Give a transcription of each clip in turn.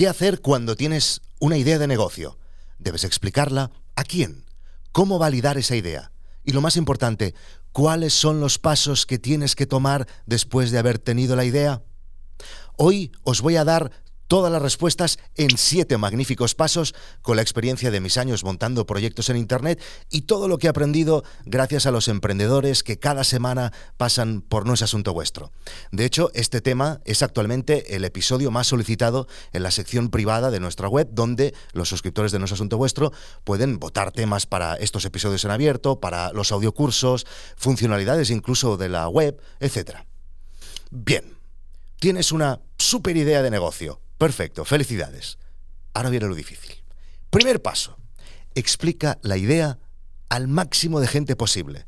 ¿Qué hacer cuando tienes una idea de negocio? Debes explicarla a quién, cómo validar esa idea y lo más importante, cuáles son los pasos que tienes que tomar después de haber tenido la idea. Hoy os voy a dar todas las respuestas en siete magníficos pasos con la experiencia de mis años montando proyectos en Internet y todo lo que he aprendido gracias a los emprendedores que cada semana pasan por No es Asunto Vuestro. De hecho, este tema es actualmente el episodio más solicitado en la sección privada de nuestra web, donde los suscriptores de No es Asunto Vuestro pueden votar temas para estos episodios en abierto, para los audiocursos, funcionalidades incluso de la web, etc. Bien, tienes una super idea de negocio Perfecto, felicidades. Ahora viene lo difícil. Primer paso, explica la idea al máximo de gente posible,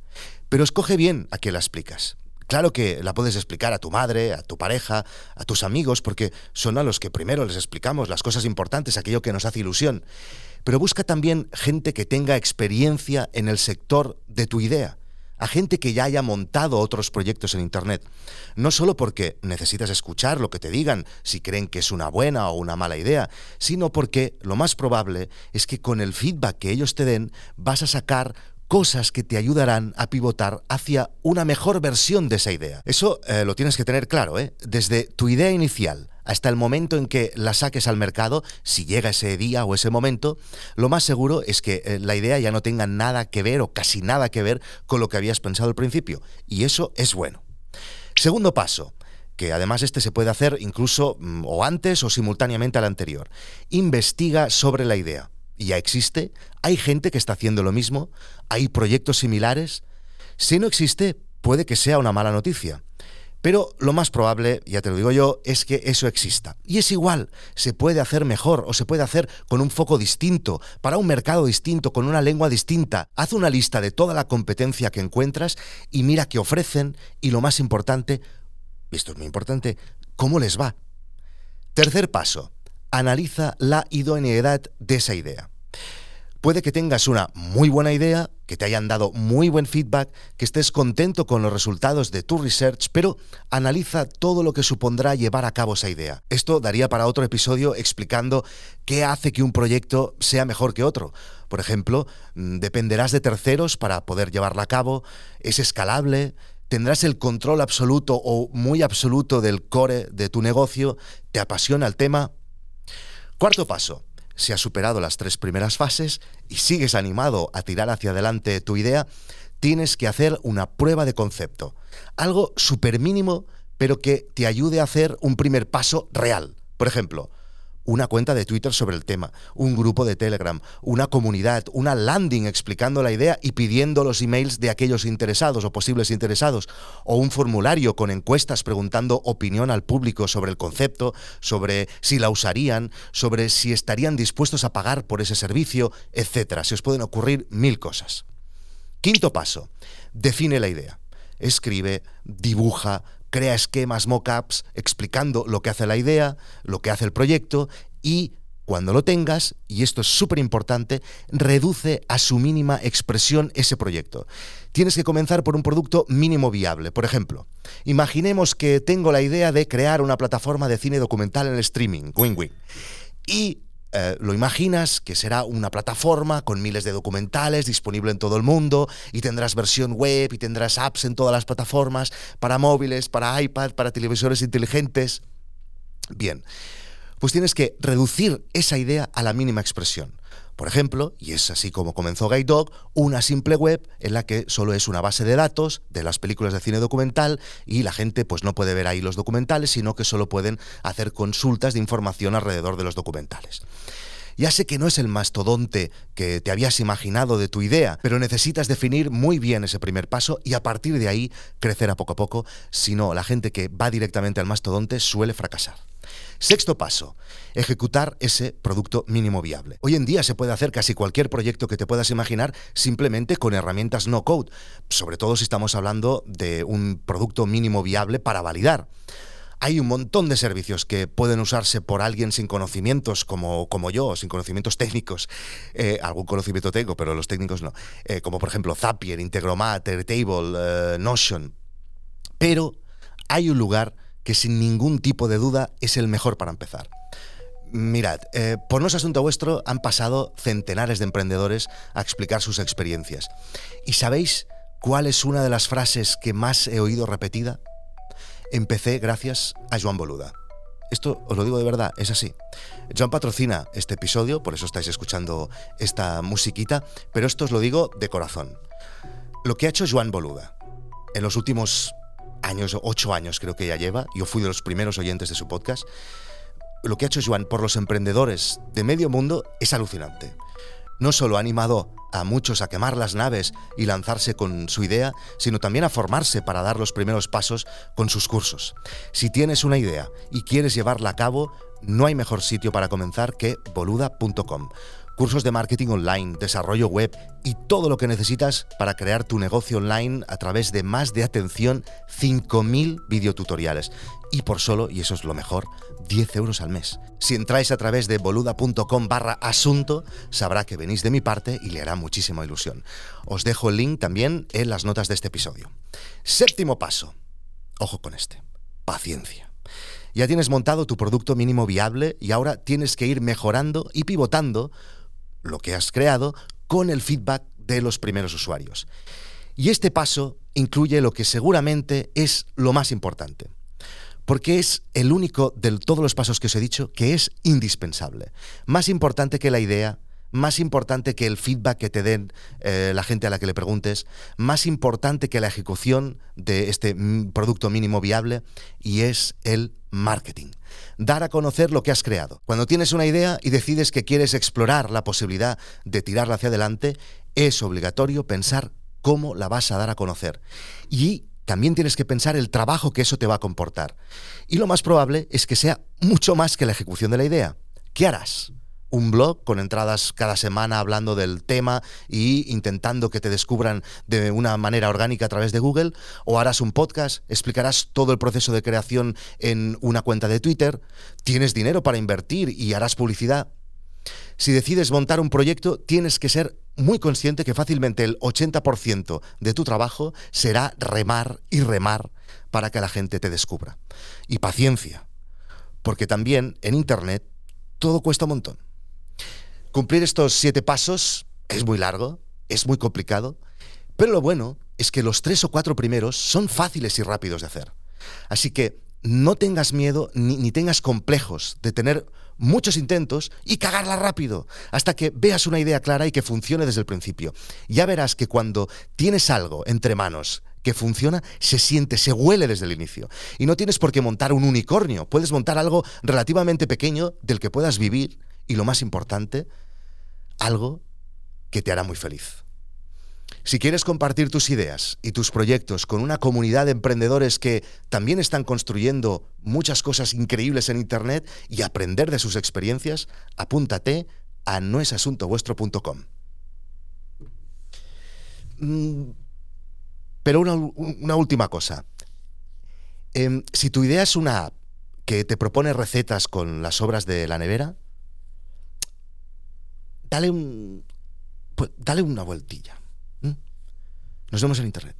pero escoge bien a quién la explicas. Claro que la puedes explicar a tu madre, a tu pareja, a tus amigos, porque son a los que primero les explicamos las cosas importantes, aquello que nos hace ilusión. Pero busca también gente que tenga experiencia en el sector de tu idea a gente que ya haya montado otros proyectos en Internet. No solo porque necesitas escuchar lo que te digan si creen que es una buena o una mala idea, sino porque lo más probable es que con el feedback que ellos te den vas a sacar cosas que te ayudarán a pivotar hacia una mejor versión de esa idea. Eso eh, lo tienes que tener claro, ¿eh? Desde tu idea inicial hasta el momento en que la saques al mercado, si llega ese día o ese momento, lo más seguro es que eh, la idea ya no tenga nada que ver o casi nada que ver con lo que habías pensado al principio. Y eso es bueno. Segundo paso, que además este se puede hacer incluso mm, o antes o simultáneamente al anterior. Investiga sobre la idea. Ya existe, hay gente que está haciendo lo mismo, hay proyectos similares. Si no existe, puede que sea una mala noticia. Pero lo más probable, ya te lo digo yo, es que eso exista. Y es igual, se puede hacer mejor o se puede hacer con un foco distinto, para un mercado distinto, con una lengua distinta. Haz una lista de toda la competencia que encuentras y mira qué ofrecen y lo más importante, esto es muy importante, cómo les va. Tercer paso, analiza la idoneidad de esa idea. Puede que tengas una muy buena idea, que te hayan dado muy buen feedback, que estés contento con los resultados de tu research, pero analiza todo lo que supondrá llevar a cabo esa idea. Esto daría para otro episodio explicando qué hace que un proyecto sea mejor que otro. Por ejemplo, mm, dependerás de terceros para poder llevarla a cabo, es escalable, tendrás el control absoluto o muy absoluto del core de tu negocio, te apasiona el tema. Cuarto paso, si has superado las tres primeras fases y sigues animado a tirar hacia adelante tu idea, tienes que hacer una prueba de concepto. Algo súper mínimo, pero que te ayude a hacer un primer paso real. Por ejemplo, una cuenta de Twitter sobre el tema, un grupo de Telegram, una comunidad, una landing explicando la idea y pidiendo los emails de aquellos interesados o posibles interesados, o un formulario con encuestas preguntando opinión al público sobre el concepto, sobre si la usarían, sobre si estarían dispuestos a pagar por ese servicio, etc. Se os pueden ocurrir mil cosas. Quinto paso, define la idea. Escribe, dibuja, crea esquemas, mockups, explicando lo que hace la idea, lo que hace el proyecto y cuando lo tengas, y esto es súper importante, reduce a su mínima expresión ese proyecto. Tienes que comenzar por un producto mínimo viable. Por ejemplo, imaginemos que tengo la idea de crear una plataforma de cine documental en streaming, win-win. Y eh, lo imaginas que será una plataforma con miles de documentales disponible en todo el mundo y tendrás versión web y tendrás apps en todas las plataformas para móviles, para iPad, para televisores inteligentes. Bien, pues tienes que reducir esa idea a la mínima expresión. Por ejemplo, y es así como comenzó Guide Dog, una simple web en la que solo es una base de datos de las películas de cine documental y la gente pues no puede ver ahí los documentales, sino que solo pueden hacer consultas de información alrededor de los documentales. Ya sé que no es el mastodonte que te habías imaginado de tu idea, pero necesitas definir muy bien ese primer paso y a partir de ahí crecer a poco a poco, si no, la gente que va directamente al mastodonte suele fracasar. Sexto paso, ejecutar ese producto mínimo viable. Hoy en día se puede hacer casi cualquier proyecto que te puedas imaginar simplemente con herramientas no code, sobre todo si estamos hablando de un producto mínimo viable para validar. Hay un montón de servicios que pueden usarse por alguien sin conocimientos como, como yo, sin conocimientos técnicos. Eh, algún conocimiento tengo, pero los técnicos no. Eh, como por ejemplo Zapier, Integromat, Airtable, eh, Notion. Pero hay un lugar que sin ningún tipo de duda es el mejor para empezar. Mirad, por no es asunto vuestro han pasado centenares de emprendedores a explicar sus experiencias. ¿Y sabéis cuál es una de las frases que más he oído repetida? Empecé gracias a Joan Boluda. Esto os lo digo de verdad, es así. Joan patrocina este episodio, por eso estáis escuchando esta musiquita, pero esto os lo digo de corazón. Lo que ha hecho Joan Boluda en los últimos años, ocho años creo que ya lleva, yo fui de los primeros oyentes de su podcast, lo que ha hecho Joan por los emprendedores de medio mundo es alucinante. No solo ha animado a muchos a quemar las naves y lanzarse con su idea, sino también a formarse para dar los primeros pasos con sus cursos. Si tienes una idea y quieres llevarla a cabo, no hay mejor sitio para comenzar que boluda.com cursos de marketing online, desarrollo web y todo lo que necesitas para crear tu negocio online a través de más de atención 5.000 videotutoriales. Y por solo, y eso es lo mejor, 10 euros al mes. Si entráis a través de boluda.com barra asunto, sabrá que venís de mi parte y le hará muchísima ilusión. Os dejo el link también en las notas de este episodio. Séptimo paso. Ojo con este. Paciencia. Ya tienes montado tu producto mínimo viable y ahora tienes que ir mejorando y pivotando lo que has creado con el feedback de los primeros usuarios. Y este paso incluye lo que seguramente es lo más importante, porque es el único de todos los pasos que os he dicho que es indispensable. Más importante que la idea, más importante que el feedback que te den eh, la gente a la que le preguntes, más importante que la ejecución de este producto mínimo viable, y es el marketing. Dar a conocer lo que has creado. Cuando tienes una idea y decides que quieres explorar la posibilidad de tirarla hacia adelante, es obligatorio pensar cómo la vas a dar a conocer. Y también tienes que pensar el trabajo que eso te va a comportar. Y lo más probable es que sea mucho más que la ejecución de la idea. ¿Qué harás? Un blog con entradas cada semana hablando del tema y intentando que te descubran de una manera orgánica a través de Google, o harás un podcast, explicarás todo el proceso de creación en una cuenta de Twitter, tienes dinero para invertir y harás publicidad. Si decides montar un proyecto, tienes que ser muy consciente que fácilmente el 80% de tu trabajo será remar y remar para que la gente te descubra. Y paciencia, porque también en Internet todo cuesta un montón. Cumplir estos siete pasos es muy largo, es muy complicado, pero lo bueno es que los tres o cuatro primeros son fáciles y rápidos de hacer. Así que no tengas miedo ni, tengas complejos de tener muchos intentos y cagarla rápido, hasta que veas una idea clara y que funcione desde el principio. Ya verás que cuando tienes algo entre manos que funciona, se siente, se huele desde el inicio. Y no tienes por qué montar un unicornio, puedes montar algo relativamente pequeño del que puedas vivir y lo más importante, algo que te hará muy feliz. Si quieres compartir tus ideas y tus proyectos con una comunidad de emprendedores que también están construyendo muchas cosas increíbles en Internet y aprender de sus experiencias, apúntate a noesasuntovuestro.com. Mm, pero una, última cosa. Em, si tu idea es una app que te propone recetas con las obras de la nevera, dale un. Pues, dale una vueltilla. Nos vemos en internet.